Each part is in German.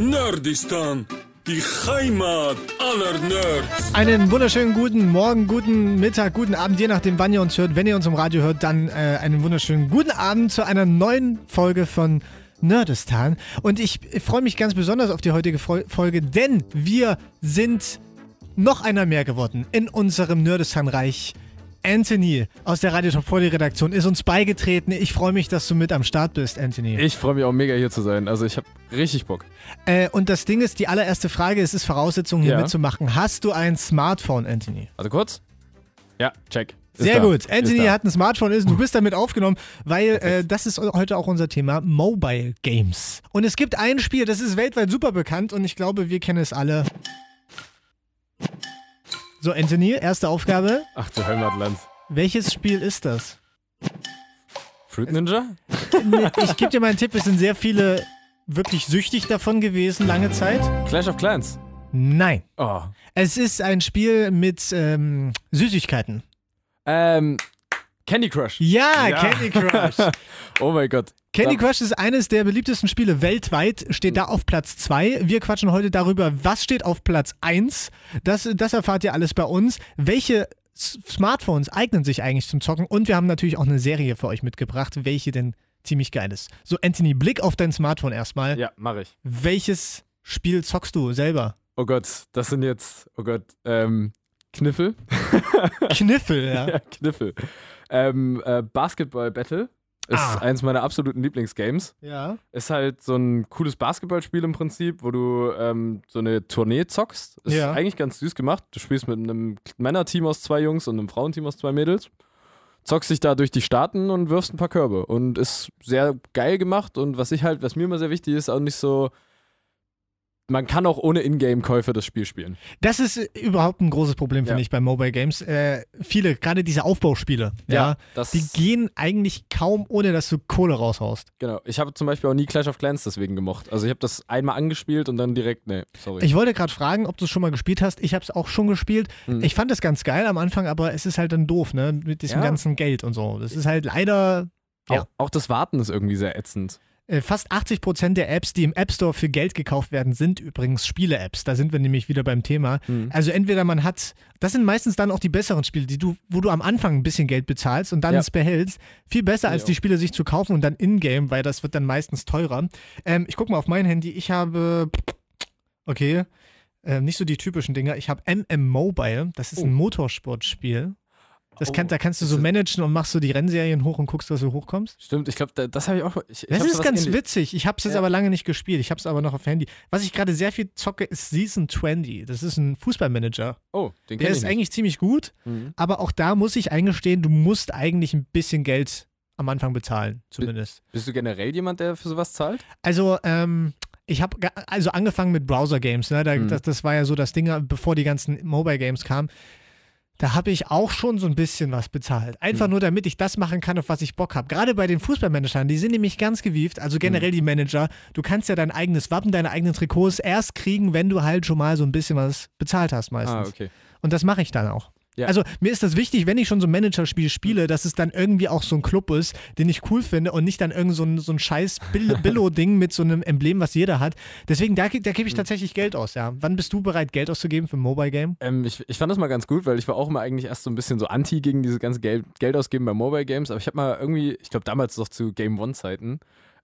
Nerdistan, die Heimat aller Nerds. Einen wunderschönen guten Morgen, guten Mittag, guten Abend, je nachdem, wann ihr uns hört. Wenn ihr uns im Radio hört, dann äh, einen wunderschönen guten Abend zu einer neuen Folge von Nerdistan. Und ich freue mich ganz besonders auf die heutige Fol Folge, denn wir sind noch einer mehr geworden in unserem Nerdistan-Reich. Anthony aus der Radio Top 40 Redaktion ist uns beigetreten. Ich freue mich, dass du mit am Start bist, Anthony. Ich freue mich auch mega hier zu sein. Also ich habe richtig Bock. Äh, und das Ding ist, die allererste Frage, es ist Voraussetzung hier Ja. mitzumachen. Hast du ein Smartphone, Anthony? Also kurz? Ja, check. Ist Sehr da. gut. Ist Anthony hat ein Smartphone, ist, du bist damit aufgenommen, weil äh, das ist heute auch unser Thema Mobile Games. Und es gibt ein Spiel, das ist weltweit super bekannt und ich glaube, wir kennen es alle. So, Anthony, erste Aufgabe. Ach du Heimatland. Welches Spiel ist das? Fruit Ninja? Ich gebe dir mal einen Tipp, es sind sehr viele wirklich süchtig davon gewesen, lange Zeit. Clash of Clans. Nein. Oh. Es ist ein Spiel mit ähm, Süßigkeiten. Ähm, Candy Crush. Ja, Ja. Candy Crush. Oh mein Gott. Candy Crush ist eines der beliebtesten Spiele weltweit, steht da auf Platz 2. Wir quatschen heute darüber, was steht auf Platz 1. Das, das erfahrt ihr alles bei uns. Welche Smartphones eignen sich eigentlich zum Zocken? Und wir haben natürlich auch eine Serie für euch mitgebracht, welche denn ziemlich geil ist. So, Anthony, Blick auf dein Smartphone erstmal. Ja, mache ich. Welches Spiel zockst du selber? Oh Gott, das sind jetzt, oh Gott, ähm, Kniffel. Kniffel, ja. ja, Kniffel. Ähm, äh, Basketball Battle ist Ah. eins meiner absoluten Lieblingsgames. Ja. Ist halt so ein cooles Basketballspiel im Prinzip, wo du ähm, so eine Tournee zockst. Ist Ja. eigentlich ganz süß gemacht. Du spielst mit einem Männerteam aus zwei Jungs und einem Frauenteam aus zwei Mädels. Zockst dich da durch die Staaten und wirfst ein paar Körbe. Und ist sehr geil gemacht. Und was ich halt, was mir immer sehr wichtig ist, auch nicht so. Man kann auch ohne Ingame-Käufe das Spiel spielen. Das ist äh, überhaupt ein großes Problem, finde Ja. ich, bei Mobile Games. Äh, viele, gerade diese Aufbauspiele, ja, das die gehen eigentlich kaum, ohne dass du Kohle raushaust. Genau. Ich habe zum Beispiel auch nie Clash of Clans deswegen gemocht. Also ich habe das einmal angespielt und dann direkt, nee, sorry. Ich wollte gerade fragen, ob du es schon mal gespielt hast. Ich habe es auch schon gespielt. Mhm. Ich fand es ganz geil am Anfang, aber es ist halt dann doof, ne? Mit diesem Ja. ganzen Geld und so. Das ist halt leider ja. auch, auch das Warten ist irgendwie sehr ätzend. Äh, fast 80 Prozent der Apps, die im App Store für Geld gekauft werden, sind übrigens Spiele-Apps. Da sind wir nämlich wieder beim Thema. Mhm. Also entweder man hat, das sind meistens dann auch die besseren Spiele, die du, wo du am Anfang ein bisschen Geld bezahlst und dann Ja. es behältst. Viel besser als Ja. die Spiele sich zu kaufen und dann in-game, weil das wird dann meistens teurer. Ähm, ich gucke mal auf mein Handy. Ich habe, okay, äh, nicht so die typischen Dinger. Ich habe MM Mobile. Das ist ein Oh. Motorsportspiel. Das kann, Oh, da kannst du so managen und machst so die Rennserien hoch und guckst, dass du hochkommst. Stimmt, ich glaube, das habe ich auch. Ich, ich Das ist ganz ähnlich- witzig. Ich habe es jetzt Ja. aber lange nicht gespielt. Ich habe es aber noch auf Handy. Was ich gerade sehr viel zocke, ist Season 20. Das ist ein Fußballmanager. Oh, den Der ich ist nicht. eigentlich ziemlich gut, Mhm. aber auch da muss ich eingestehen, du musst eigentlich ein bisschen Geld am Anfang bezahlen, zumindest. Bist du generell jemand, der für sowas zahlt? Also, ähm, ich habe also angefangen mit Browser-Games, ne? Da, Mhm. das, das war ja so das Ding, bevor die ganzen Mobile-Games kamen. Da habe ich auch schon so ein bisschen was bezahlt. Einfach Mhm. nur, damit ich das machen kann, auf was ich Bock habe. Gerade bei den Fußballmanagern, die sind nämlich ganz gewieft. Also generell die Manager. Du kannst ja dein eigenes Wappen, deine eigenen Trikots erst kriegen, wenn du halt schon mal so ein bisschen was bezahlt hast meistens. Ah, okay. Und das mache ich dann auch. Ja. Also mir ist das wichtig, wenn ich schon so ein Managerspiel spiele, dass es dann irgendwie auch so ein Club ist, den ich cool finde und nicht dann irgend so ein, so ein scheiß Bill- Billo-Ding mit so einem Emblem, was jeder hat. Deswegen, da, da Hm. gebe ich tatsächlich Geld aus, ja. Wann bist du bereit, Geld auszugeben für ein Mobile-Game? Ähm, ich, ich fand das mal ganz gut, weil ich war auch immer eigentlich erst so ein bisschen so anti gegen diese ganze Geld, Geld ausgeben bei Mobile Games. Aber ich habe mal irgendwie, ich glaube damals noch zu Game One-Zeiten,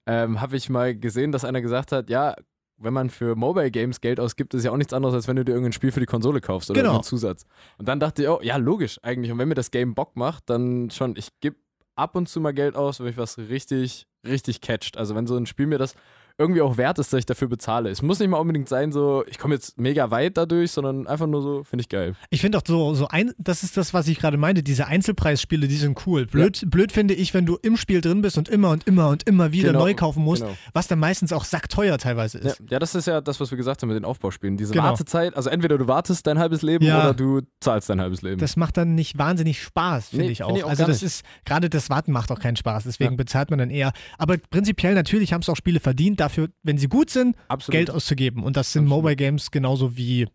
ähm, habe ich mal gesehen, dass einer gesagt hat, ja, wenn man für Mobile Games Geld ausgibt, ist ja auch nichts anderes, als wenn du dir irgendein Spiel für die Konsole kaufst oder Genau. irgendeinen Zusatz. Und dann dachte ich, oh, ja, logisch eigentlich. Und wenn mir das Game Bock macht, dann schon, ich gebe ab und zu mal Geld aus, wenn mich was richtig, richtig catcht. Also wenn so ein Spiel mir das irgendwie auch wert ist, dass ich dafür bezahle. Es muss nicht mal unbedingt sein, so, ich komme jetzt mega weit dadurch, sondern einfach nur so, finde ich geil. Ich finde auch so, so ein, das ist das, was ich gerade meinte, diese Einzelpreisspiele, die sind cool. Blöd, blöd finde ich, wenn du im Spiel drin bist und immer und immer und immer wieder Genau, neu kaufen musst, genau. was dann meistens auch sackteuer teilweise Ja, ist. ja, das ist ja das, was wir gesagt haben mit den Aufbauspielen. Diese Genau. Wartezeit, also entweder du wartest dein halbes Leben Ja. oder du zahlst dein halbes Leben. Das macht dann nicht wahnsinnig Spaß, finde Nee, ich auch. finde ich auch also das nicht. ist, gerade das Warten macht auch keinen Spaß, deswegen Ja. bezahlt man dann eher. Aber prinzipiell natürlich haben es auch Spiele verdient, dafür, wenn sie gut sind, Absolut. Geld auszugeben. Und das sind Absolut. Mobile Games genauso wie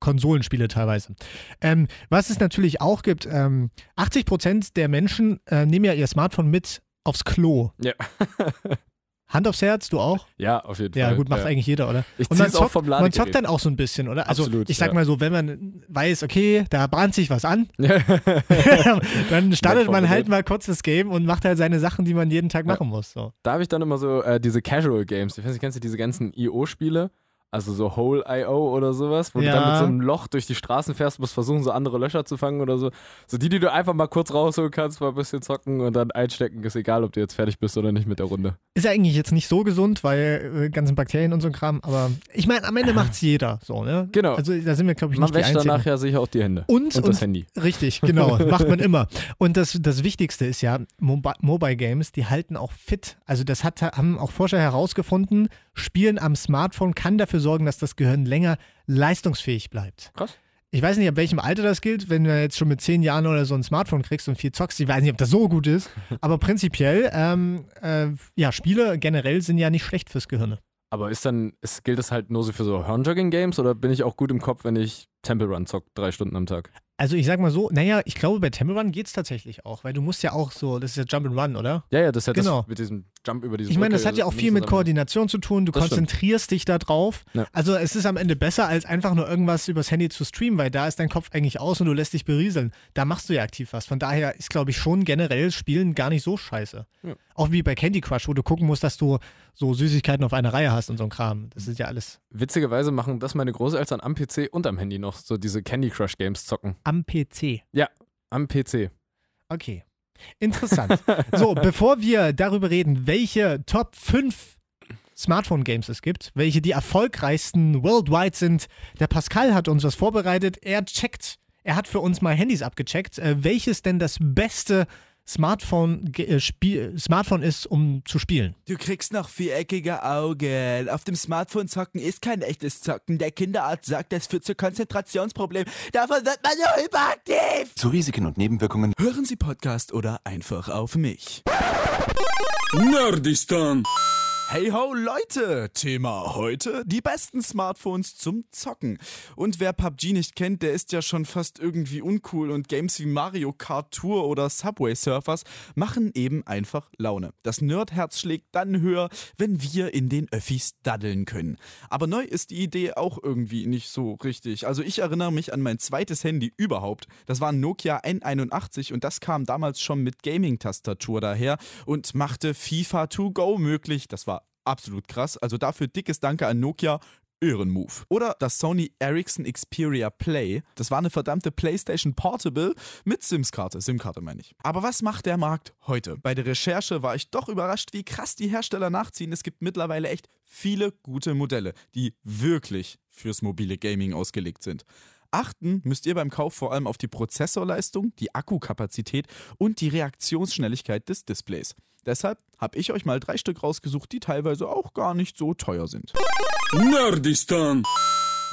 Konsolenspiele teilweise. Ähm, was es natürlich auch gibt, ähm, 80% der Menschen äh, nehmen ja ihr Smartphone mit aufs Klo. Ja. Hand aufs Herz, du auch? Ja, auf jeden Ja, Fall. gut, macht eigentlich jeder, oder? Ich Und man zieh's auch zockt, vom man Ladegerät. zockt dann auch so ein bisschen, oder? Also Absolut, ich sag ja. mal so, wenn man weiß, okay, da bahnt sich was an, Ja. dann startet man halt mal kurz das Game und macht halt seine Sachen, die man jeden Tag machen muss. So. da habe ich dann immer so äh, diese Casual Games. Ich weiß nicht, kennst du diese ganzen IO-Spiele? Also so Hole.io oder sowas, wo Ja. du dann mit so einem Loch durch die Straßen fährst, musst versuchen, so andere Löcher zu fangen oder so. So die, die du einfach mal kurz rausholen kannst, mal ein bisschen zocken und dann einstecken. Ist egal, ob du jetzt fertig bist oder nicht mit der Runde. Ist ja eigentlich jetzt nicht so gesund, weil äh, ganzen Bakterien und so ein Kram, aber ich meine, am Ende macht's jeder so, ne? Genau. Also da sind wir, glaube ich, Man nicht die wäscht danach ja sicher auch die Hände. Und, und das Handy. Richtig, genau. Macht man immer. Und das, das Wichtigste ist ja, Mobi Mobile Games, die halten auch fit. Also das hat, haben auch Forscher herausgefunden, Spielen am Smartphone kann dafür sorgen, dass das Gehirn länger leistungsfähig bleibt. Krass. Ich weiß nicht, ab welchem Alter das gilt, wenn du jetzt schon mit zehn Jahren oder so ein Smartphone kriegst und viel zockst. Ich weiß nicht, ob das so gut ist. Aber prinzipiell, ähm, äh, ja, Spiele generell sind ja nicht schlecht fürs Gehirn. Aber ist dann, ist, gilt das halt nur so für so Hornjogging-Games oder bin ich auch gut im Kopf, wenn ich Temple Run zock, drei Stunden am Tag? Also ich sag mal so, naja, ich glaube, bei Temple Run geht's tatsächlich auch, weil du musst ja auch so, das ist ja Jump and Run, oder? Ja, ja, das hat Genau. das mit diesem Jump über diese Ich meine, das Brücke, hat ja auch viel mit Koordination zu tun. Du Das stimmt. konzentrierst dich da drauf. Ja. Also es ist am Ende besser, als einfach nur irgendwas übers Handy zu streamen, weil da ist dein Kopf eigentlich aus und du lässt dich berieseln. Da machst du ja aktiv was. Von daher ist, glaube ich, schon generell Spielen gar nicht so scheiße. Ja. Auch wie bei Candy Crush, wo du gucken musst, dass du so Süßigkeiten auf einer Reihe hast und so ein Kram. Das ist ja alles Witzigerweise machen das meine Großeltern am PC und am Handy noch, so diese Candy Crush Games zocken. Am PC. Am PC. Okay. Interessant. so, bevor wir darüber reden, welche Top 5 Smartphone-Games es gibt, welche die erfolgreichsten worldwide sind, der Pascal hat uns was vorbereitet. Er checkt, er hat für uns mal Handys abgecheckt, äh, welches denn das beste Smartphone, äh, Spiel, Smartphone ist, um zu spielen. Du kriegst noch viereckige Augen. Auf dem Smartphone zocken ist kein echtes Zocken. Der Kinderarzt sagt, das führt zu Konzentrationsproblemen. Davon wird man nur hyperaktiv. Zu Risiken und Nebenwirkungen Hören Sie Podcast oder einfach auf mich. Nerdistan, Hey ho Leute, Thema heute die besten Smartphones zum Zocken. Und wer PUBG nicht kennt, der ist ja schon fast irgendwie uncool und Games wie Mario Kart Tour oder Subway Surfers machen eben einfach Laune. Das Nerdherz schlägt dann höher, wenn wir in den Öffis daddeln können. Aber neu ist die Idee auch irgendwie nicht so richtig. Also ich erinnere mich an mein zweites Handy überhaupt. Das war ein Nokia N81 und das kam damals schon mit Gaming-Tastatur daher und machte FIFA to go möglich. Das war absolut krass. Also dafür dickes Danke an Nokia. Ehrenmove. Oder das Sony Ericsson Xperia Play. Das war eine verdammte PlayStation Portable mit SIMS-Karte. SIM-Karte meine ich. Aber was macht der Markt heute? Bei der Recherche war ich doch überrascht, wie krass die Hersteller nachziehen. Es gibt mittlerweile echt viele gute Modelle, die wirklich fürs mobile Gaming ausgelegt sind. Achten müsst ihr beim Kauf vor allem auf die Prozessorleistung, die Akkukapazität und die Reaktionsschnelligkeit des Displays. Deshalb habe ich euch mal drei Stück rausgesucht, die teilweise auch gar nicht so teuer sind. Nerdistan,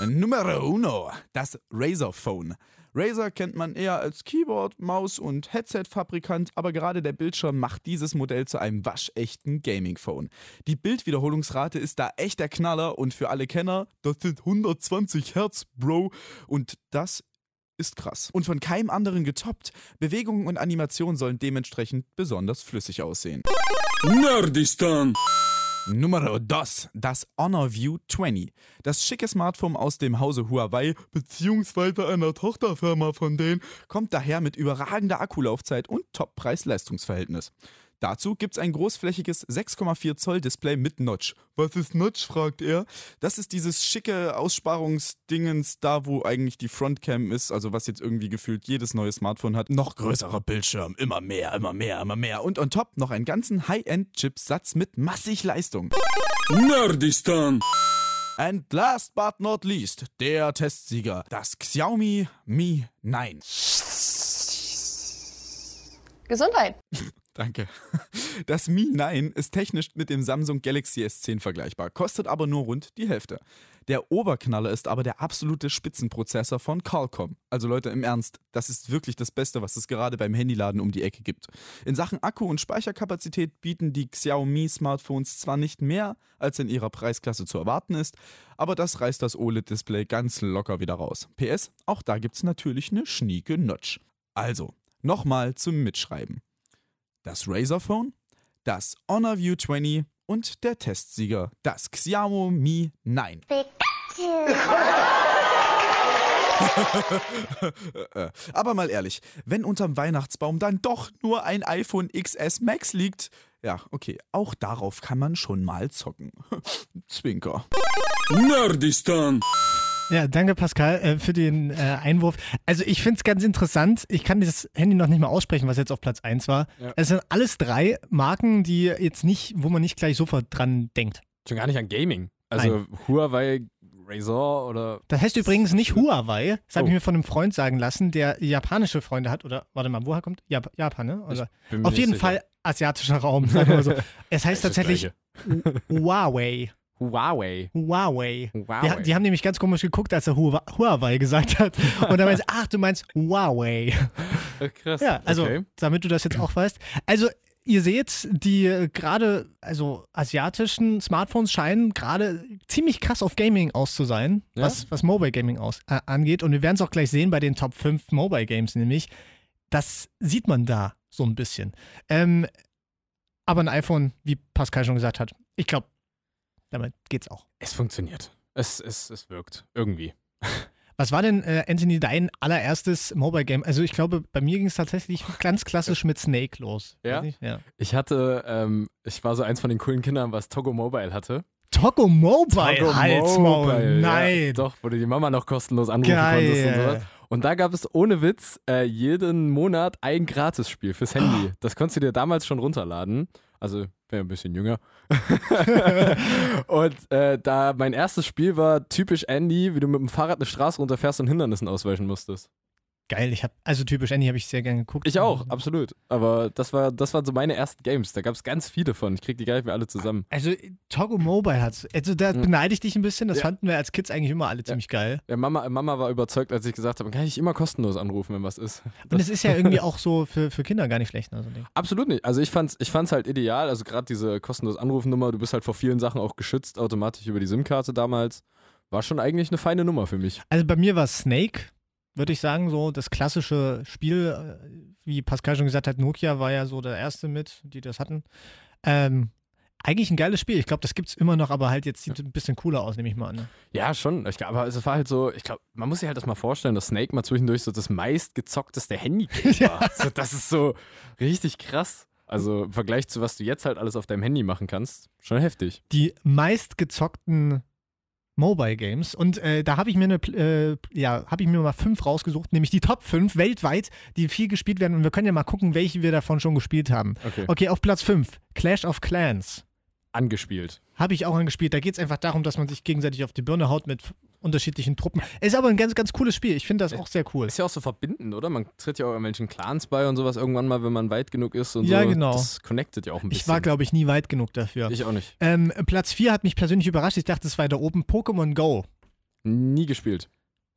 Numero uno, das Razer Phone. Razer kennt man eher als Keyboard, Maus und Headset-Fabrikant, aber gerade der Bildschirm macht dieses Modell zu einem waschechten Gaming-Phone. Die Bildwiederholungsrate ist da echt der Knaller und für alle Kenner, das sind 120 Hertz, Bro. Und das ist krass. Und von keinem anderen getoppt. Bewegungen und Animationen sollen dementsprechend besonders flüssig aussehen. Nerdistan, Numero dos, das Honor View 20. Das schicke Smartphone aus dem Hause Huawei beziehungsweise einer Tochterfirma von denen kommt daher mit überragender Akkulaufzeit und Top-Preis-Leistungsverhältnis. Dazu gibt's ein großflächiges 6,4 Zoll Display mit Notch. Was ist Notch, fragt er. Das ist dieses schicke Aussparungsdingens da, wo eigentlich die Frontcam ist, also was jetzt irgendwie gefühlt jedes neue Smartphone hat. Noch größerer Bildschirm, immer mehr, immer mehr, immer mehr. Und on top noch einen ganzen High-End-Chipsatz mit massig Leistung. Nerdistan, And last but not least, der Testsieger, das Xiaomi Mi 9. Gesundheit. Danke. Das Mi 9 ist technisch mit dem Samsung Galaxy S10 vergleichbar, kostet aber nur rund die Hälfte. Der Oberknaller ist aber der absolute Spitzenprozessor von Qualcomm. Also Leute, im Ernst, das ist wirklich das Beste, was es gerade beim Handyladen um die Ecke gibt. In Sachen Akku und Speicherkapazität bieten die Xiaomi Smartphones zwar nicht mehr, als in ihrer Preisklasse zu erwarten ist, aber das reißt das OLED-Display ganz locker wieder raus. PS, auch da gibt's natürlich eine schnieke Notch. Also, nochmal zum Mitschreiben das Razer Phone, das Honor View 20 Und der Testsieger, das Xiaomi 9. Äh, Aber mal ehrlich, wenn unterm Weihnachtsbaum dann doch nur ein iPhone XS Max liegt, ja, okay, auch darauf kann man schon mal zocken. Zwinker. Nerdistan. Ja, danke Pascal äh, für den äh, Einwurf. Also ich finde es ganz interessant. Ich kann dieses Handy noch nicht mal aussprechen, was jetzt auf Platz 1 war. Ja. Es sind alles drei Marken, die jetzt nicht, wo man nicht gleich sofort dran denkt. Schon gar nicht an Gaming. Also Huawei, Razer oder. Das heißt übrigens nicht Huawei. Das habe Oh. ich mir von einem Freund sagen lassen, der japanische Freunde hat. Oder warte mal, woher kommt? Jap Japan, ne? Oder? mir Auf jeden sicher. Fall asiatischer Raum, sagen wir so. Es heißt tatsächlich. Huawei. Huawei. Huawei. Huawei. Die, die haben nämlich ganz komisch geguckt, als er Hua- Huawei gesagt hat. Und dann meinst ach, du meinst Huawei. Äh, Krass. Ja, also Okay. damit du das jetzt auch weißt. Also ihr seht, die äh, gerade, also asiatischen Smartphones scheinen gerade ziemlich krass auf Gaming aus zu sein, Ja? was, was Mobile Gaming aus, äh, angeht. Und wir werden es auch gleich sehen bei den Top 5 Mobile Games, nämlich. Das sieht man da so ein bisschen. Ähm, aber ein iPhone, wie Pascal schon gesagt hat, ich glaube, damit geht's auch. Es funktioniert. Es, es, es wirkt. Irgendwie. Was war denn, äh, Anthony, dein allererstes Mobile Game? Also ich glaube, bei mir ging es tatsächlich ganz klassisch mit Snake los. Ja? Nicht? ja. Ich hatte, ähm, ich war so eins von den coolen Kindern, was Togo Mobile hatte. Togo Mobile, Togo Halsmaul, Mobile, nein. Ja, doch, wo du die Mama noch kostenlos anrufen Geil. konntest und sowas. Und da gab es ohne Witz äh, jeden Monat ein Gratisspiel fürs Handy. Das konntest du dir damals schon runterladen. Also, wäre ein bisschen jünger. und äh, da mein erstes Spiel war typisch Andy, wie du mit dem Fahrrad eine Straße runterfährst und Hindernissen ausweichen musstest. Geil, ich habe also typisch Annie habe ich sehr gerne geguckt. Ich auch, absolut. Aber das war, das waren so meine ersten Games. Da gab es ganz viele von. Ich krieg die gar nicht mehr alle zusammen. Also Togo Mobile hat's. Also da Mhm. beneide ich dich ein bisschen. Das Ja. fanden wir als Kids eigentlich immer alle ziemlich geil. Ja, Mama, Mama war überzeugt, als ich gesagt habe, kann ich immer kostenlos anrufen, wenn was ist. Und es ist ja irgendwie auch so für, für Kinder gar nicht schlecht. Also Ding. Absolut nicht. Also ich fand's, ich fand's halt ideal. Also gerade diese kostenlose Anrufnummer, du bist halt vor vielen Sachen auch geschützt, automatisch über die SIM-Karte damals. War schon eigentlich eine feine Nummer für mich. Also bei mir war Snake, würde ich sagen, so das klassische Spiel, äh, wie Pascal schon gesagt hat, Nokia war ja so der erste mit, die das hatten. Ähm, eigentlich ein geiles Spiel. Ich glaube, das gibt's immer noch, aber halt jetzt sieht es ein bisschen cooler aus, nehme ich mal an. Ne? Ja, schon. Ich glaub, aber es war halt so, ich glaube, man muss sich halt das mal vorstellen, dass Snake mal zwischendurch so das meistgezockteste Handy war. so, das ist so richtig krass. Also im Vergleich zu was du jetzt halt alles auf deinem Handy machen kannst, schon heftig. die meistgezockten Mobile Games. Und äh, da habe ich mir eine, äh, ja, habe ich mir mal fünf rausgesucht, nämlich die Top 5 weltweit, die viel gespielt werden. Und wir können ja mal gucken, welche wir davon schon gespielt haben. Okay. Okay, auf Platz 5, Clash of Clans. Angespielt. Habe ich auch angespielt. Da geht es einfach darum, dass man sich gegenseitig auf die Birne haut mit unterschiedlichen Truppen. Ist aber ein ganz, ganz cooles Spiel. Ich finde das auch sehr cool. Ist ja auch so verbindend, oder? Man tritt ja auch irgendwelchen Clans bei und sowas irgendwann mal, wenn man weit genug ist und Ja, so. genau. Das connectet ja auch ein bisschen. Ich war, glaube ich, nie weit genug dafür. Ich auch nicht. Ähm, Platz 4 hat mich persönlich überrascht. Ich dachte, es war da oben Pokémon Go. Nie gespielt.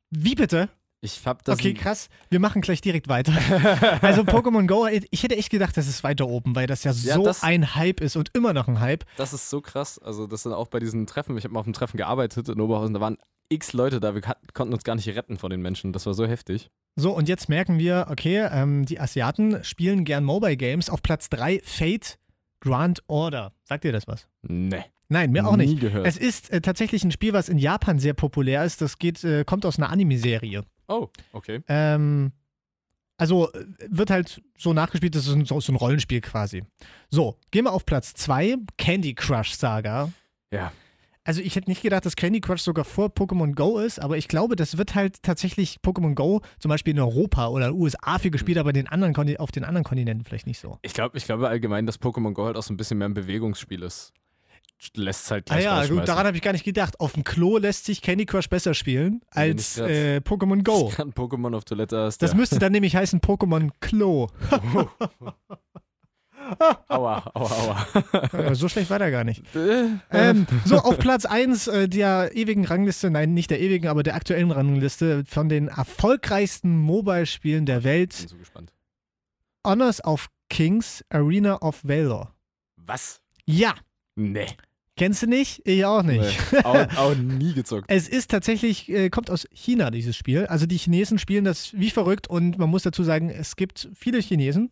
Wie bitte? Ich hab das. Okay, krass. Wir machen gleich direkt weiter. also Pokémon Go, ich hätte echt gedacht, das ist weiter oben, weil das ja so Ja, das- ein Hype ist und immer noch ein Hype. Das ist so krass. Also, das sind auch bei diesen Treffen. Ich habe mal auf einem Treffen gearbeitet in Oberhausen. Da waren x Leute da. Wir konnten uns gar nicht retten vor den Menschen. Das war so heftig. So, und jetzt merken wir, okay, ähm, die Asiaten spielen gern Mobile Games. Auf Platz 3 Fate Grand Order. Sagt ihr das was? Nee. Nein, mir auch nicht. Nie gehört. Es ist äh, tatsächlich ein Spiel, was in Japan sehr populär ist. Das geht, äh, kommt aus einer Anime-Serie. oh, okay. Ähm, also äh, wird halt so nachgespielt, das ist ein, so, so ein Rollenspiel quasi. So, gehen wir auf Platz 2, Candy Crush Saga. Ja. Also ich hätte nicht gedacht, dass Candy Crush sogar vor Pokémon Go ist, aber ich glaube, das wird halt tatsächlich Pokémon Go zum Beispiel in Europa oder USA viel gespielt, aber den anderen auf den anderen Kontinenten vielleicht nicht so. Ich glaube ich glaube allgemein, dass Pokémon Go halt auch so ein bisschen mehr ein Bewegungsspiel ist. Lässt es halt Ah gleich ja, gut, daran habe ich gar nicht gedacht. Auf dem Klo lässt sich Candy Crush besser spielen als nicht äh, Pokémon Go. Pokémon auf Toilette hast. Das ja. müsste dann nämlich heißen Pokémon Klo. Aua, aua, aua. So schlecht war der gar nicht. Äh, Ähm, so, auf Platz 1 äh, der ewigen Rangliste, nein, nicht der ewigen, aber der aktuellen Rangliste von den erfolgreichsten Mobile-Spielen der bin Welt. so gespannt. Honors of Kings, Arena of Valor. Was? Ja, Nee. kennst du nicht? Ich auch nicht. nee. Auch, auch nie gezockt. Es ist tatsächlich, äh, kommt aus China, dieses Spiel. Also die Chinesen spielen das wie verrückt und man muss dazu sagen, es gibt viele Chinesen,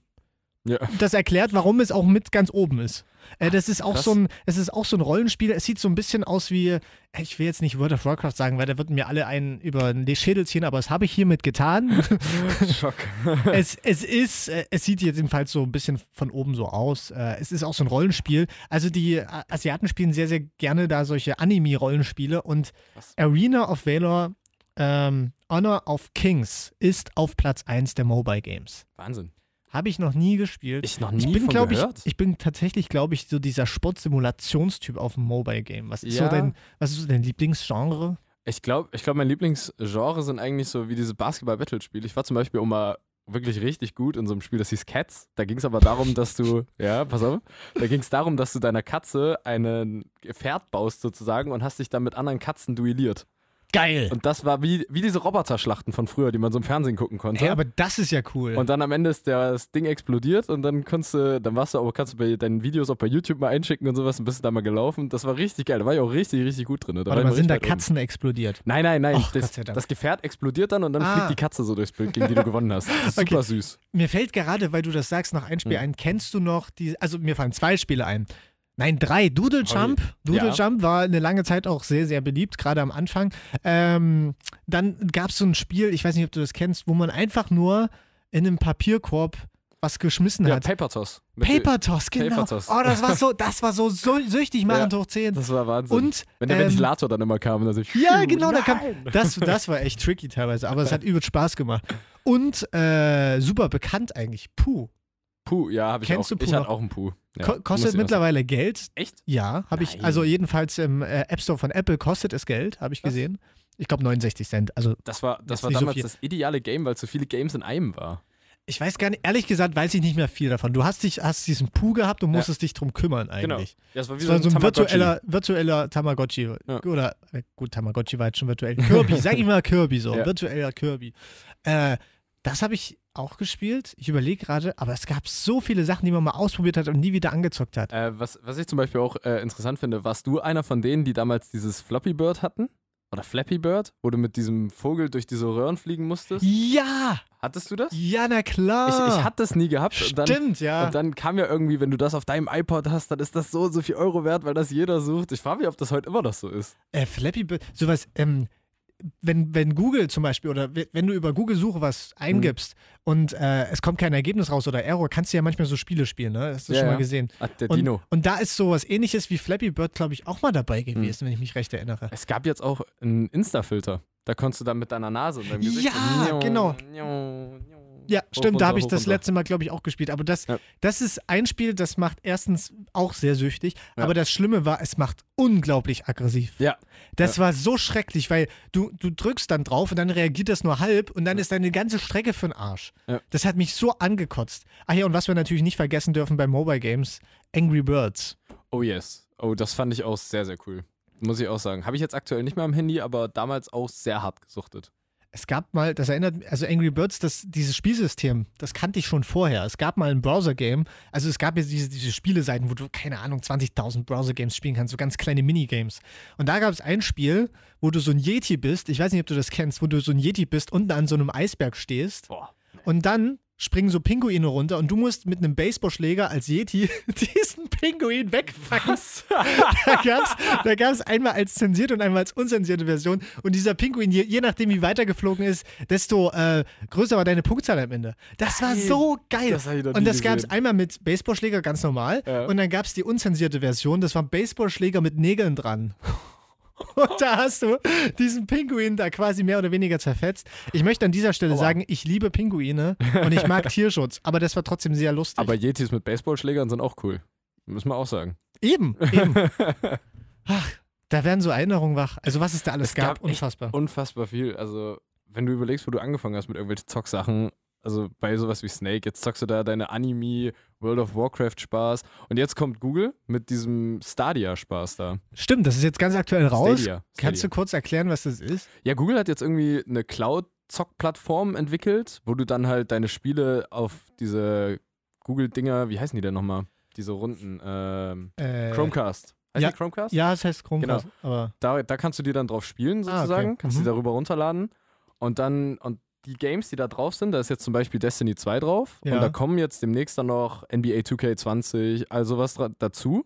Ja. das erklärt, warum es auch mit ganz oben ist. Äh, das ist auch krass. so ein, es ist auch so ein Rollenspiel. Es sieht so ein bisschen aus wie, äh, ich will jetzt nicht World of Warcraft sagen, weil da würden mir alle einen über den Schädel ziehen, aber das habe ich hiermit getan. Schock. es, es ist, äh, es sieht jetzt jedenfalls so ein bisschen von oben so aus. Äh, es ist auch so ein Rollenspiel. Also die Asiaten spielen sehr, sehr gerne da solche Anime-Rollenspiele und Krass. Arena of Valor ähm, Honor of Kings ist auf Platz 1 der Mobile Games. Wahnsinn. Habe ich noch nie gespielt. Ich noch nie Ich bin, von ich, ich bin tatsächlich, glaube ich, so dieser Sportsimulationstyp auf dem Mobile Game. Was ist Ja. so dein, was ist so dein Lieblingsgenre? Ich glaube, ich glaub, mein Lieblingsgenre sind eigentlich so wie diese Basketball-Battle-Spiele. Ich war zum Beispiel mal wirklich richtig gut in so einem Spiel, das hieß Cats. Da ging es aber darum, dass du, ja, pass auf, da ging es darum, dass du deiner Katze ein Pferd baust sozusagen und hast dich dann mit anderen Katzen duelliert. Geil. Und das war wie, wie diese Roboterschlachten von früher, die man so im Fernsehen gucken konnte. Hey, aber das ist ja cool. und dann am Ende ist der, das Ding explodiert und dann kannst du, dann warst du aber, kannst du bei deinen Videos auch bei YouTube mal einschicken und sowas und bist du da mal gelaufen. Das war richtig geil. Da war ich auch richtig, richtig gut drin. Da war Warte mal, sind da. Katzen explodiert? Nein, nein, nein. Och, das, das Gefährt explodiert dann und dann Ah. fliegt die Katze so durchs Bild, gegen die du gewonnen hast. Das ist super Okay. süß. Mir fällt gerade, weil du das sagst, noch ein Spiel Hm. ein. Kennst du noch die, also mir fallen zwei Spiele ein. Nein, drei. Doodle Jump. Doodle Ja. Jump war eine lange Zeit auch sehr, sehr beliebt, gerade am Anfang. Ähm, dann gab es so ein Spiel, ich weiß nicht, ob du das kennst, wo man einfach nur in einem Papierkorb was geschmissen Ja, hat. Paper Toss. Paper Toss, genau. Paper Toss. Oh, das war so, das war so, so süchtig machend hoch 10. Das war Wahnsinn. Und Wenn der ähm, Ventilator dann immer kam. Dann so, ja, genau, da kam, das, das war echt tricky teilweise, aber es hat übel Spaß gemacht. Und äh, super bekannt eigentlich, Puh. Puh, ja, habe ich Kennst auch. du Puh ich noch? hatte auch einen Puh. Ja, Ko kostet mittlerweile Geld. sagen. Echt? Ja, habe ich, also jedenfalls im äh, App Store von Apple kostet es Geld, habe ich Was? gesehen. Ich glaube 69 Cent. Also Das war, das war so damals viel. das ideale Game, weil es so viele Games in einem war. ich weiß gar nicht, ehrlich gesagt weiß ich nicht mehr viel davon. Du hast dich, hast diesen Puh gehabt und Ja. musstest dich drum kümmern eigentlich. Ja, das war wie Das war so ein Tamagotchi. virtueller, virtueller Tamagotchi. Ja. Oder, äh, gut, Tamagotchi war jetzt schon virtuell. Kirby, sag ich mal Kirby so. Ja. Virtueller Kirby. Äh, das habe ich auch gespielt. Ich überlege gerade, aber es gab so viele Sachen, die man mal ausprobiert hat und nie wieder angezockt hat. Äh, was, was ich zum Beispiel auch äh, interessant finde, warst du einer von denen, die damals dieses Floppy Bird hatten? Oder Flappy Bird, wo du mit diesem Vogel durch diese Röhren fliegen musstest? Ja, Hattest du das? ja, na Ich, klar. ich hatte das nie gehabt. Und dann, Stimmt, ja. Und dann kam ja irgendwie, wenn du das auf deinem iPod hast, dann ist das so und so viel Euro wert, weil das jeder sucht. Ich frage mich, ob das heute immer noch so ist. Äh, Flappy Bird, sowas, ähm, wenn, wenn Google zum Beispiel oder we- wenn du über Google-Suche was eingibst und äh, es kommt kein Ergebnis raus oder Error, kannst du ja manchmal so Spiele spielen, ne? Hast du Ja, schon mal ja. gesehen. Ah, der Und, Dino. und da ist sowas ähnliches wie Flappy Bird, glaube ich, auch mal dabei Hm. gewesen, wenn ich mich recht erinnere. Es gab jetzt auch einen Insta-Filter. Da konntest du dann mit deiner Nase und deinem Gesicht. Ja, so genau. Ja, stimmt, da habe ich das letzte Mal, glaube ich, auch gespielt. Aber das, Ja. das ist ein Spiel, das macht erstens auch sehr süchtig, Ja. aber das Schlimme war, es macht unglaublich aggressiv. Ja. Das war so schrecklich, weil du, du drückst dann drauf und dann reagiert das nur halb und dann ist deine ganze Strecke für den Arsch. Ja. Das hat mich so angekotzt. Ach ja, und was wir natürlich nicht vergessen dürfen bei Mobile Games, Angry Birds. Oh yes. Oh, das fand ich auch sehr, sehr cool. Muss ich auch sagen. Habe ich jetzt aktuell nicht mehr am Handy, aber damals auch sehr hart gesuchtet. Es gab mal, das erinnert mich, also Angry Birds, das, dieses Spielsystem, das kannte ich schon vorher. Es gab mal ein Browser-Game, also es gab jetzt diese, diese Spieleseiten, wo du, keine Ahnung, 20.000 Browser-Games spielen kannst, so ganz kleine Minigames. Und da gab es ein Spiel, wo du so ein Yeti bist, ich weiß nicht, ob du das kennst, wo du so ein Yeti bist, unten an so einem Eisberg stehst Boah. und dann springen so Pinguine runter und du musst mit einem Baseballschläger als Yeti diesen Pinguin wegfangen. Da gab's, da gab's einmal als zensierte und einmal als unzensierte Version. Und dieser Pinguin, je, je nachdem wie weiter geflogen ist, desto äh, größer war deine Punktzahl am Ende. Das war so geil. Das und das gab's gesehen. einmal mit Baseballschläger, ganz normal. Ja. Und dann gab's die unzensierte Version, das war ein Baseballschläger mit Nägeln dran. Und da hast du diesen Pinguin da quasi mehr oder weniger zerfetzt. Ich möchte an dieser Stelle Aua. sagen, ich liebe Pinguine und ich mag Tierschutz, aber das war trotzdem sehr lustig. Aber Yetis mit Baseballschlägern sind auch cool. Muss man auch sagen. eben, eben. Ach, da werden so Erinnerungen wach. Also was es da alles Es gab, gab unfassbar. Unfassbar viel. Also, wenn du überlegst, wo du angefangen hast mit irgendwelchen Zocksachen, also bei sowas wie Snake, jetzt zockst du da deine Anime, World of Warcraft Spaß und jetzt kommt Google mit diesem Stadia Spaß da. Stimmt, das ist jetzt ganz aktuell raus. Stadia. Kannst du Stadia. kurz erklären, was das ist? Ja, Google hat jetzt irgendwie eine Cloud-Zock-Plattform entwickelt, wo du dann halt deine Spiele auf diese Google-Dinger, wie heißen die denn nochmal? Diese runden, ähm, Äh, Chromecast. Heißt ja. die Chromecast? Ja, es heißt Chromecast, aber Da, da kannst du die dann drauf spielen, Ah, okay. sozusagen. Kannst Mhm. die darüber runterladen. Und dann, und die Games, die da drauf sind, da ist jetzt zum Beispiel Destiny 2 drauf Ja. und da kommen jetzt demnächst dann noch NBA 2K20, also was dazu.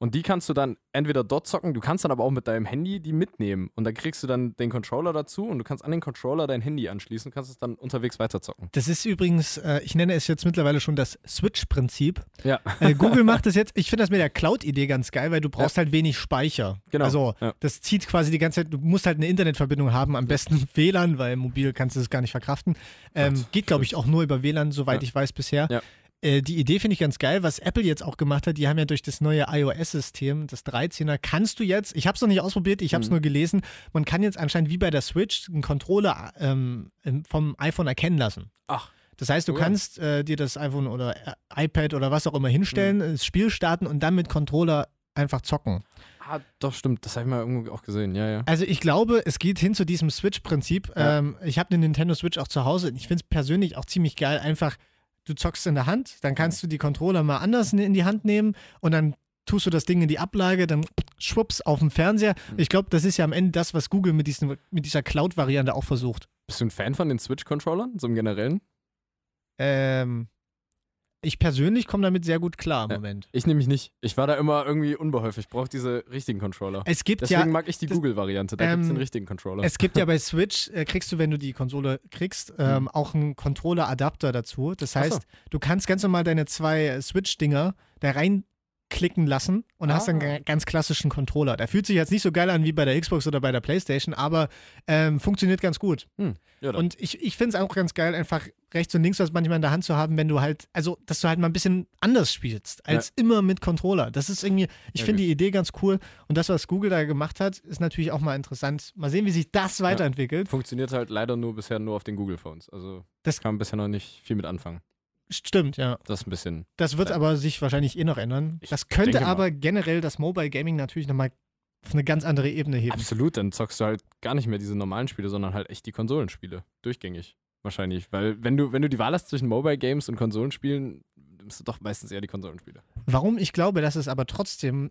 Und die kannst du dann entweder dort zocken, du kannst dann aber auch mit deinem Handy die mitnehmen. Und dann kriegst du dann den Controller dazu und du kannst an den Controller dein Handy anschließen und kannst es dann unterwegs weiterzocken. Das ist übrigens, äh, ich nenne es jetzt mittlerweile schon das Switch-Prinzip. Ja, Äh, Google macht das jetzt, ich finde das mit der Cloud-Idee ganz geil, weil du brauchst halt wenig Speicher. Genau, Also ja. das zieht quasi die ganze Zeit, du musst halt eine Internetverbindung haben, am besten WLAN, weil mobil kannst du das gar nicht verkraften. Ähm, geht, glaube ich, auch nur über WLAN, soweit Ja. ich weiß bisher. Ja. Äh, die Idee finde ich ganz geil. Was Apple jetzt auch gemacht hat, die haben ja durch das neue iOS-System, das 13er, kannst du jetzt, ich habe es noch nicht ausprobiert, ich habe es Mhm. nur gelesen, man kann jetzt anscheinend wie bei der Switch einen Controller ähm, vom iPhone erkennen lassen. Ach. Das heißt, du Oh ja. kannst äh, dir das iPhone oder äh, iPad oder was auch immer hinstellen, Mhm. das Spiel starten und dann mit Controller einfach zocken. Ah, doch, stimmt. Das habe ich mal irgendwo auch gesehen. Ja, ja. Also ich glaube, es geht hin zu diesem Switch-Prinzip. Ja. Ähm, ich habe eine Nintendo Switch auch zu Hause. Ich finde es persönlich auch ziemlich geil. Einfach, du zockst in der Hand, dann kannst du die Controller mal anders in- die Hand nehmen und dann tust du das Ding in die Ablage, dann schwupps auf dem Fernseher. Mhm. Ich glaube, das ist ja am Ende das, was Google mit, diesen, mit dieser Cloud-Variante auch versucht. Bist du ein Fan von den Switch-Controllern, so im Generellen? Ähm, ich persönlich komme damit sehr gut klar im Ja. Moment. Ich nämlich nicht. Ich war da immer irgendwie unbeholfen. Ich brauche diese richtigen Controller. Es gibt Deswegen ja mag ich die Google-Variante. Da gibt es ähm, den richtigen Controller. Es gibt ja bei Switch, äh, kriegst du, wenn du die Konsole kriegst, ähm, Mhm. auch einen Controller-Adapter dazu. Das Ach so. heißt, du kannst ganz normal deine zwei äh, Switch-Dinger da reinklicken lassen und hast dann Ah. einen ganz klassischen Controller. Der fühlt sich jetzt nicht so geil an wie bei der Xbox oder bei der Playstation, aber ähm, funktioniert ganz gut. Hm. Ja. Und ich, ich finde es auch ganz geil, einfach rechts und links was manchmal in der Hand zu haben, wenn du halt, also, dass du halt mal ein bisschen anders spielst, als immer mit Controller. Das ist irgendwie, ich Ja, finde die Idee ganz cool. Und das, was Google da gemacht hat, ist natürlich auch mal interessant. Mal sehen, wie sich das weiterentwickelt. Funktioniert halt leider nur bisher nur auf den Google-Phones. Also Das- kann man bisher noch nicht viel mit anfangen. Stimmt, ja. Das ist ein bisschen. Das wird Ja. aber sich wahrscheinlich eh noch ändern. Ich Das könnte denke mal. aber generell das Mobile Gaming natürlich nochmal auf eine ganz andere Ebene heben. Absolut, dann zockst du halt gar nicht mehr diese normalen Spiele, sondern halt echt die Konsolenspiele. Durchgängig. Wahrscheinlich. Weil wenn du, wenn du die Wahl hast zwischen Mobile Games und Konsolenspielen, nimmst du doch meistens eher die Konsolenspiele. Warum ich glaube, dass es aber trotzdem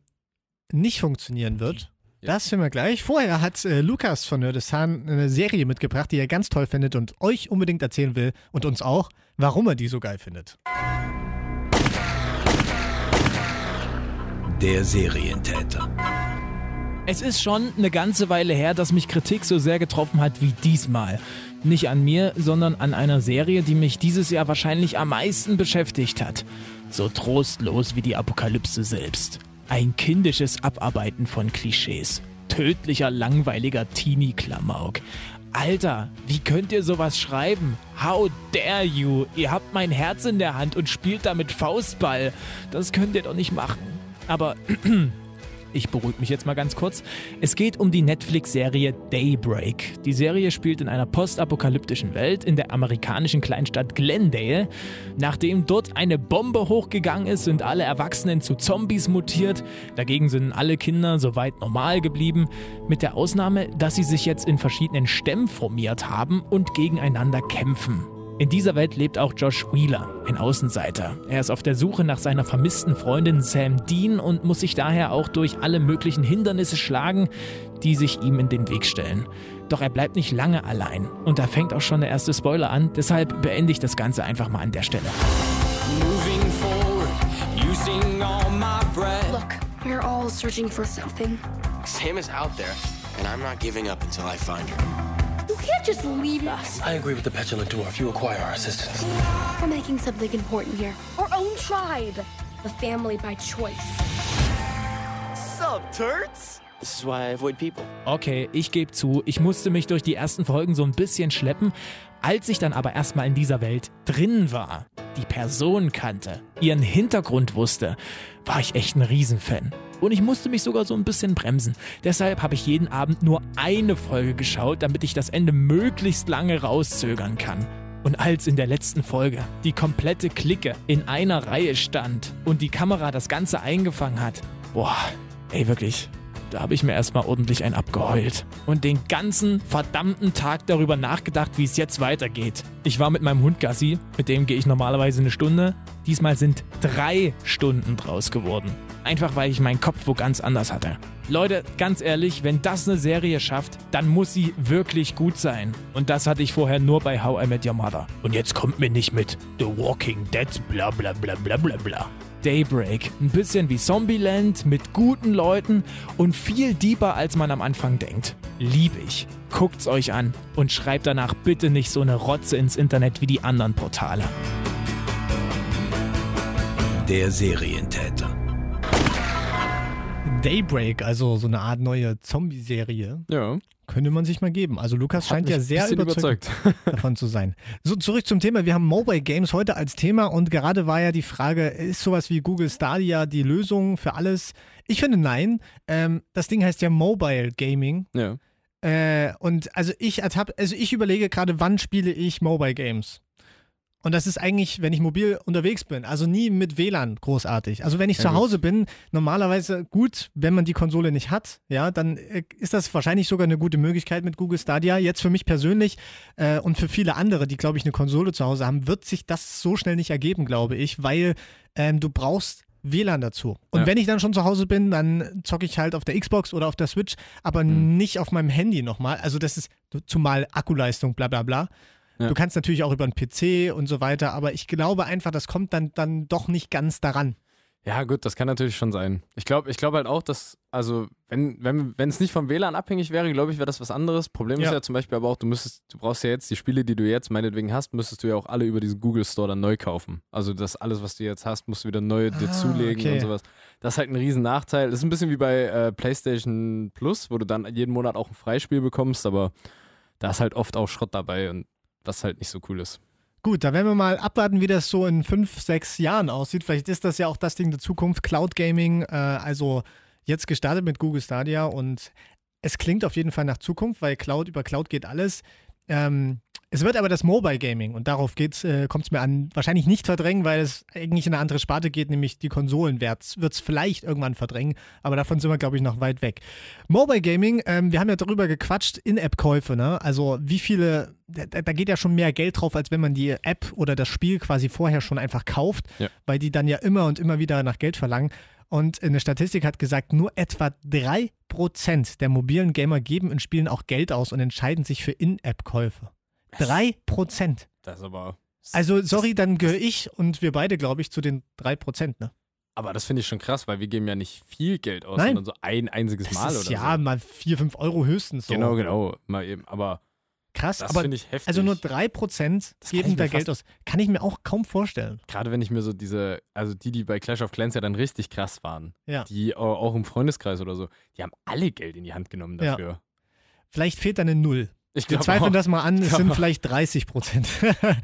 nicht funktionieren wird, Ja. das hören wir gleich. Vorher hat äh, Lukas von Nerdistan eine Serie mitgebracht, die er ganz toll findet und euch unbedingt erzählen will und uns auch, warum er die so geil findet. Der Serientäter. Es ist schon eine ganze Weile her, dass mich Kritik so sehr getroffen hat wie diesmal. Nicht an mir, sondern an einer Serie, die mich dieses Jahr wahrscheinlich am meisten beschäftigt hat. So trostlos wie die Apokalypse selbst. Ein kindisches Abarbeiten von Klischees. Tödlicher, langweiliger Teenie-Klamauk. Alter, wie könnt ihr sowas schreiben? How dare you? Ihr habt mein Herz in der Hand und spielt damit Faustball. Das könnt ihr doch nicht machen. Aber ich beruhige mich jetzt mal ganz kurz. Es geht um die Netflix-Serie Daybreak. Die Serie spielt in einer postapokalyptischen Welt in der amerikanischen Kleinstadt Glendale. Nachdem dort eine Bombe hochgegangen ist, sind alle Erwachsenen zu Zombies mutiert. Dagegen sind alle Kinder soweit normal geblieben. Mit der Ausnahme, dass sie sich jetzt in verschiedenen Stämmen formiert haben und gegeneinander kämpfen. In dieser Welt lebt auch Josh Wheeler, ein Außenseiter. Er ist auf der Suche nach seiner vermissten Freundin Sam Dean und muss sich daher auch durch alle möglichen Hindernisse schlagen, die sich ihm in den Weg stellen. Doch er bleibt nicht lange allein. Und da fängt auch schon der erste Spoiler an, deshalb beende ich das Ganze einfach mal an der Stelle. Moving forward, using all my breath. Look, we're all searching for something. Sam is out there, and I'm not giving up until I find her. You can't just leave us. I agree with the petulant dwarf. You require our assistance. We're making something important here. Our own tribe. The family by choice. Sup, turds? This is why I avoid people. Okay, ich gebe zu, ich musste mich durch die ersten Folgen so ein bisschen schleppen. Als ich dann aber erstmal in dieser Welt drin war, die Person kannte, ihren Hintergrund wusste, war ich echt ein Riesenfan. Und ich musste mich sogar so ein bisschen bremsen. Deshalb habe ich jeden Abend nur eine Folge geschaut, damit ich das Ende möglichst lange rauszögern kann. Und als in der letzten Folge die komplette Clique in einer Reihe stand und die Kamera das Ganze eingefangen hat, boah, ey wirklich, da habe ich mir erstmal ordentlich ein abgeheult. Und den ganzen verdammten Tag darüber nachgedacht, wie es jetzt weitergeht. Ich war mit meinem Hund Gassi, mit dem gehe ich normalerweise eine Stunde. Diesmal sind drei Stunden draus geworden. Einfach weil ich meinen Kopf wo ganz anders hatte. Leute, ganz ehrlich, wenn das eine Serie schafft, dann muss sie wirklich gut sein. Und das hatte ich vorher nur bei How I Met Your Mother. Und jetzt kommt mir nicht mit The Walking Dead, bla bla bla bla bla bla. Daybreak, ein bisschen wie Zombieland mit guten Leuten und viel deeper als man am Anfang denkt. Lieb ich. Guckt's euch an und schreibt danach bitte nicht so eine Rotze ins Internet wie die anderen Portale. Der Serientäter. Daybreak, also so eine Art neue Zombie-Serie, Ja. könnte man sich mal geben. Also Lukas Hat scheint ja sehr bisschen überzeugt, davon zu sein. So, zurück zum Thema. Wir haben Mobile Games heute als Thema und gerade war ja die Frage, ist sowas wie Google Stadia die Lösung für alles? Ich finde nein. Ähm, das Ding heißt ja Mobile Gaming. Ja. Äh, und also ich ertapp, also ich überlege gerade, wann spiele ich Mobile Games? Und das ist eigentlich, wenn ich mobil unterwegs bin, also nie mit WLAN großartig. Also wenn ich Ja, zu. Hause bin, normalerweise gut, wenn man die Konsole nicht hat, ja, dann äh, ist das wahrscheinlich sogar eine gute Möglichkeit mit Google Stadia. Jetzt für mich persönlich äh, und für viele andere, die, glaube ich, eine Konsole zu Hause haben, wird sich das so schnell nicht ergeben, glaube ich, weil ähm, du brauchst WLAN dazu. Und Ja. wenn ich dann schon zu Hause bin, dann zocke ich halt auf der Xbox oder auf der Switch, aber Mhm. nicht auf meinem Handy nochmal. Also das ist zumal Akkuleistung, bla bla bla. Ja. Du kannst natürlich auch über einen PC und so weiter, aber ich glaube einfach, das kommt dann, dann doch nicht ganz daran. Ja, gut, das kann natürlich schon sein. Ich glaube ich glaub halt auch, dass, also, wenn wenn wenn, es nicht vom WLAN abhängig wäre, glaube ich, wäre das was anderes. Problem ist Ja. ja zum Beispiel aber auch, du müsstest, du brauchst ja jetzt die Spiele, die du jetzt meinetwegen hast, müsstest du ja auch alle über diesen Google Store dann neu kaufen. Also das alles, was du jetzt hast, musst du wieder neu dir Ah, zulegen okay. und sowas. Das ist halt ein riesen Nachteil. Das ist ein bisschen wie bei äh, PlayStation Plus, wo du dann jeden Monat auch ein Freispiel bekommst, aber da ist halt oft auch Schrott dabei und was halt nicht so cool ist. Gut, da werden wir mal abwarten, wie das so in fünf, sechs Jahren aussieht. Vielleicht ist das ja auch das Ding der Zukunft, Cloud Gaming, äh, also jetzt gestartet mit Google Stadia und es klingt auf jeden Fall nach Zukunft, weil Cloud über Cloud geht alles. Ähm, es wird aber das Mobile Gaming und darauf äh, kommt es mir an, wahrscheinlich nicht verdrängen, weil es eigentlich in eine andere Sparte geht, nämlich die Konsolen wird es vielleicht irgendwann verdrängen, aber davon sind wir, glaube ich, noch weit weg. Mobile Gaming, ähm, wir haben ja darüber gequatscht, In-App-Käufe, ne? Also wie viele, da, da geht ja schon mehr Geld drauf, als wenn man die App oder das Spiel quasi vorher schon einfach kauft, Ja. weil die dann ja immer und immer wieder nach Geld verlangen. Und eine Statistik hat gesagt, nur etwa 3% der mobilen Gamer geben in Spielen auch Geld aus und entscheiden sich für In-App-Käufe. 3%. Das ist aber. Also, sorry, dann gehöre ich und wir beide, glaube ich, zu den 3%, ne? Aber das finde ich schon krass, weil wir geben ja nicht viel Geld aus, Nein. sondern so ein einziges Das Mal ist oder ja so. mal 4, 5 Euro höchstens. So. Genau, genau. Mal eben. Aber Krass, das aber finde ich heftig. also nur 3% Das kann geben da Geld aus. Kann ich mir auch kaum vorstellen. Gerade wenn ich mir so diese, also die, die bei Clash of Clans ja dann richtig krass waren, Ja. die au- auch im Freundeskreis oder so, die haben alle Geld in die Hand genommen Ja. dafür. Vielleicht fehlt da eine Null. Ich Wir zweifeln auch, das mal an, es sind vielleicht 30 Prozent.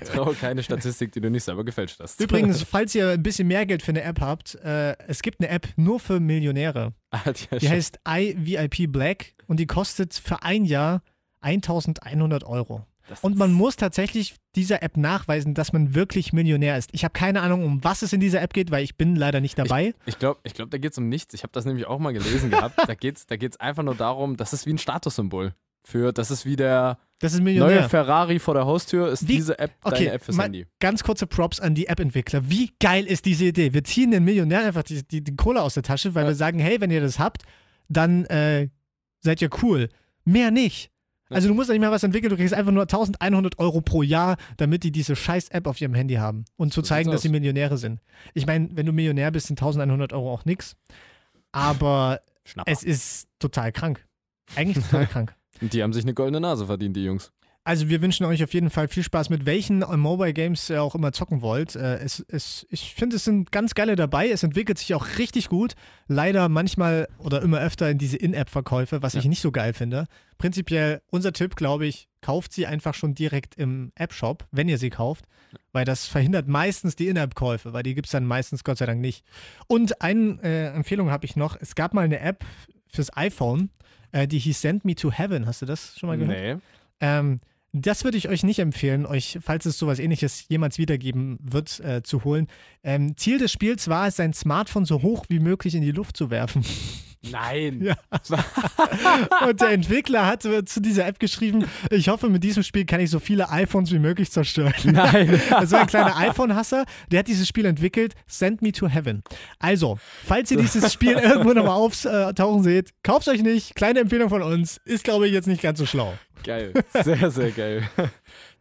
ich traue keine Statistik, die du nicht selber gefälscht hast. Übrigens, falls ihr ein bisschen mehr Geld für eine App habt, äh, es gibt eine App nur für Millionäre. Ah, die Die heißt iVIP Black und die kostet für ein Jahr 1100 Euro. Das Und man muss tatsächlich dieser App nachweisen, dass man wirklich Millionär ist. Ich habe keine Ahnung, um was es in dieser App geht, weil ich bin leider nicht dabei. Ich glaube, ich glaub, da geht es um nichts. Ich habe das nämlich auch mal gelesen gehabt. Da geht es da geht's einfach nur darum, das ist wie ein Statussymbol. Für, das ist wie der ist neue. Ferrari vor der Haustür, ist Wie- diese App Okay, deine App fürs mal Handy. ganz kurze Props an die App-Entwickler. Wie geil ist diese Idee? Wir ziehen den Millionär einfach die, die, die Kohle aus der Tasche, weil Ja. wir sagen, hey, wenn ihr das habt, dann äh, seid ihr cool. Mehr nicht. Also du musst ja nicht mehr was entwickeln, du kriegst einfach nur 1100 Euro pro Jahr, damit die diese scheiß App auf ihrem Handy haben und zu So zeigen, dass sie Millionäre sind. Ich meine, wenn du Millionär bist, sind 1100 Euro auch nix. Aber Schnapper. es ist total krank. Eigentlich total krank. Die haben sich eine goldene Nase verdient, die Jungs. Also wir wünschen euch auf jeden Fall viel Spaß mit welchen äh, Mobile Games ihr auch immer zocken wollt. Äh, es, es, ich finde, es sind ganz geile dabei. Es entwickelt sich auch richtig gut. Leider manchmal oder immer öfter in diese In-App-Verkäufe, was ich Ja. nicht so geil finde. Prinzipiell unser Tipp, glaube ich, kauft sie einfach schon direkt im App-Shop, wenn ihr sie kauft, weil das verhindert meistens die In-App-Käufe, weil die gibt es dann meistens Gott sei Dank nicht. Und eine äh, Empfehlung habe ich noch. Es gab mal eine App fürs iPhone, äh, die hieß Send Me to Heaven. Hast du das schon mal gehört? Nee. Ähm, das würde ich euch nicht empfehlen, euch, falls es sowas ähnliches jemals wiedergeben wird, äh, zu holen. Ähm, Ziel des Spiels war es, sein Smartphone so hoch wie möglich in die Luft zu werfen. Nein. Ja. Und der Entwickler hat zu dieser App geschrieben, ich hoffe, mit diesem Spiel kann ich so viele iPhones wie möglich zerstören. Nein. Das war ein kleiner iPhone-Hasser, der hat dieses Spiel entwickelt, Send Me to Heaven. Also, falls ihr dieses Spiel irgendwo nochmal auftauchen seht, kauft euch nicht. Kleine Empfehlung von uns. Ist, glaube ich, jetzt nicht ganz so schlau. Geil. Sehr, sehr geil.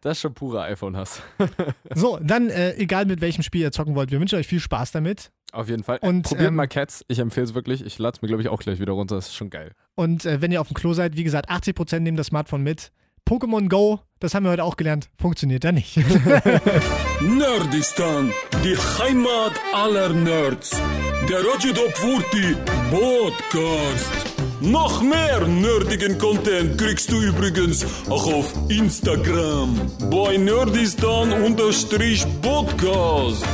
Das ist schon purer iPhone-Hass. So, dann, äh, egal mit welchem Spiel ihr zocken wollt, wir wünschen euch viel Spaß damit. Auf jeden Fall. Und, Probiert ähm, mal Cats. Ich empfehle es wirklich. Ich lade es mir, glaube ich, auch gleich wieder runter. Das ist schon geil. Und äh, wenn ihr auf dem Klo seid, wie gesagt, 80% nehmen das Smartphone mit. Pokémon Go, das haben wir heute auch gelernt, funktioniert da nicht. Nerdistan, die Heimat aller Nerds. Der Roger 40 Podcast. Noch mehr nerdigen Content kriegst du übrigens auch auf Instagram bei Nerdistan-Podcast.